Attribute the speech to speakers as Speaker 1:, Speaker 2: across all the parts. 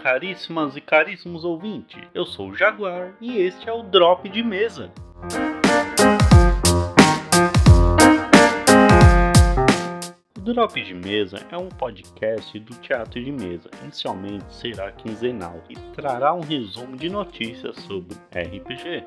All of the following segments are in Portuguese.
Speaker 1: caríssimas e caríssimos ouvintes. Eu sou o Jaguar e este é o Drop de Mesa. O Drop de Mesa é um podcast do Teatro de Mesa. Inicialmente será quinzenal e trará um resumo de notícias sobre RPG.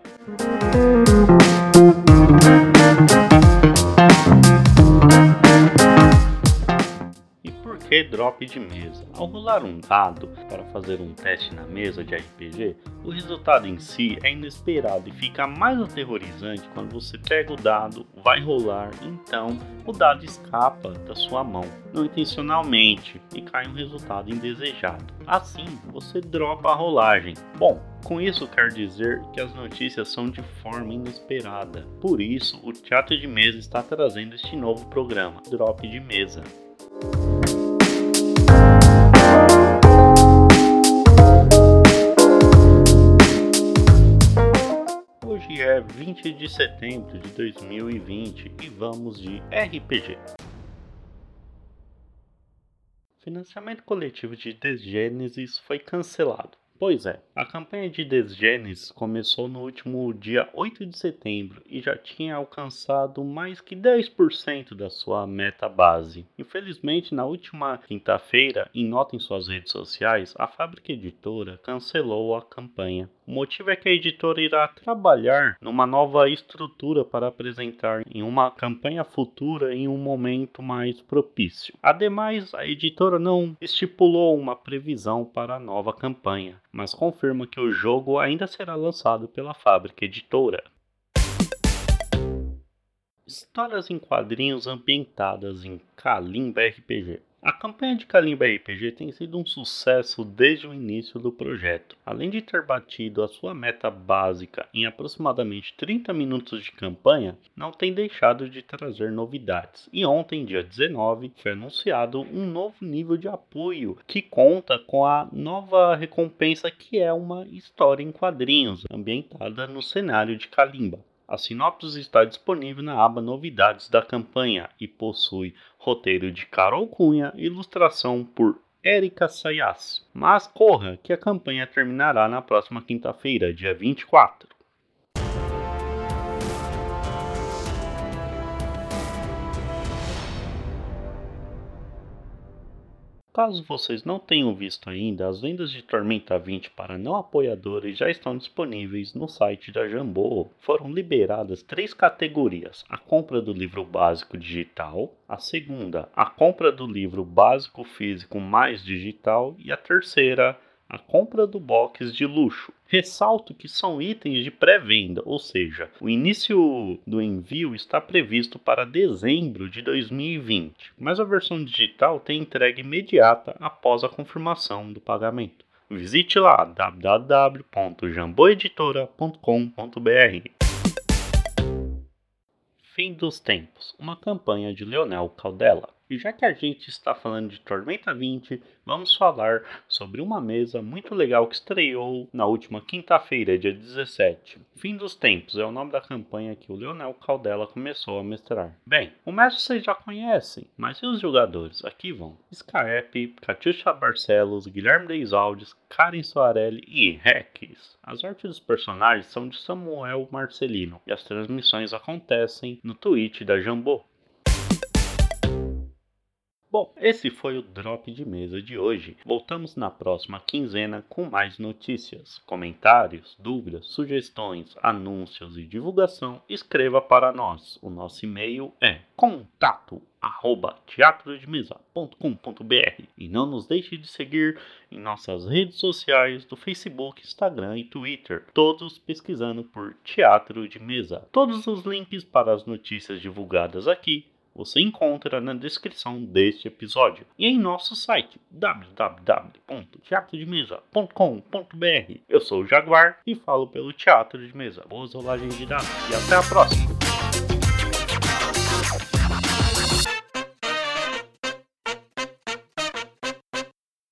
Speaker 1: Drop de mesa. Ao rolar um dado para fazer um teste na mesa de RPG, o resultado em si é inesperado e fica mais aterrorizante quando você pega o dado, vai rolar, então o dado escapa da sua mão, não intencionalmente, e cai um resultado indesejado. Assim, você dropa a rolagem. Bom, com isso quer dizer que as notícias são de forma inesperada. Por isso, o Teatro de Mesa está trazendo este novo programa, Drop de Mesa. 20 de setembro de 2020 e vamos de RPG. Financiamento coletivo de Desgênesis foi cancelado. Pois é, a campanha de Desgenes começou no último dia 8 de setembro e já tinha alcançado mais que 10% da sua meta base. Infelizmente, na última quinta-feira, em nota em suas redes sociais, a fábrica editora cancelou a campanha. O motivo é que a editora irá trabalhar numa nova estrutura para apresentar em uma campanha futura em um momento mais propício. Ademais, a editora não estipulou uma previsão para a nova campanha, mas confirma que o jogo ainda será lançado pela fábrica editora. Histórias em quadrinhos ambientadas em Kalimba RPG. A campanha de Kalimba RPG tem sido um sucesso desde o início do projeto. Além de ter batido a sua meta básica em aproximadamente 30 minutos de campanha, não tem deixado de trazer novidades. E ontem, dia 19, foi anunciado um novo nível de apoio que conta com a nova recompensa que é uma história em quadrinhos ambientada no cenário de Kalimba. A sinopse está disponível na aba Novidades da campanha e possui roteiro de Carol Cunha ilustração por Erika Sayas. Mas corra, que a campanha terminará na próxima quinta-feira, dia 24. Caso vocês não tenham visto ainda, as vendas de Tormenta 20 para não apoiadores já estão disponíveis no site da Jambô. Foram liberadas três categorias: a compra do livro básico digital, a segunda, a compra do livro básico físico mais digital e a terceira, a compra do box de luxo. Ressalto que são itens de pré-venda, ou seja, o início do envio está previsto para dezembro de 2020, mas a versão digital tem entrega imediata após a confirmação do pagamento. Visite lá www.jamboeditora.com.br. Fim dos Tempos, uma campanha de Leonel Caldela. E já que a gente está falando de Tormenta 20, vamos falar sobre uma mesa muito legal que estreou na última quinta-feira, dia 17. Fim dos Tempos é o nome da campanha que o Leonel Caldela começou a mestrar. Bem, o mestre vocês já conhecem, mas e os jogadores? Aqui vão Scarpe, Catiuxa Barcelos, Guilherme Deisaldes, Karen Soarelli e Rex. As artes dos personagens são de Samuel Marcelino e as transmissões acontecem no Twitch da Jambô. Bom, esse foi o Drop de Mesa de hoje. Voltamos na próxima quinzena com mais notícias, comentários, dúvidas, sugestões, anúncios e divulgação. Escreva para nós. O nosso e-mail é contato arroba e não nos deixe de seguir em nossas redes sociais do Facebook, Instagram e Twitter, todos pesquisando por Teatro de Mesa. Todos os links para as notícias divulgadas aqui você encontra na descrição deste episódio e em nosso site www.teatrodemesa.com.br. Eu sou o Jaguar e falo pelo Teatro de Mesa. Boas rolagens de dados e até a próxima!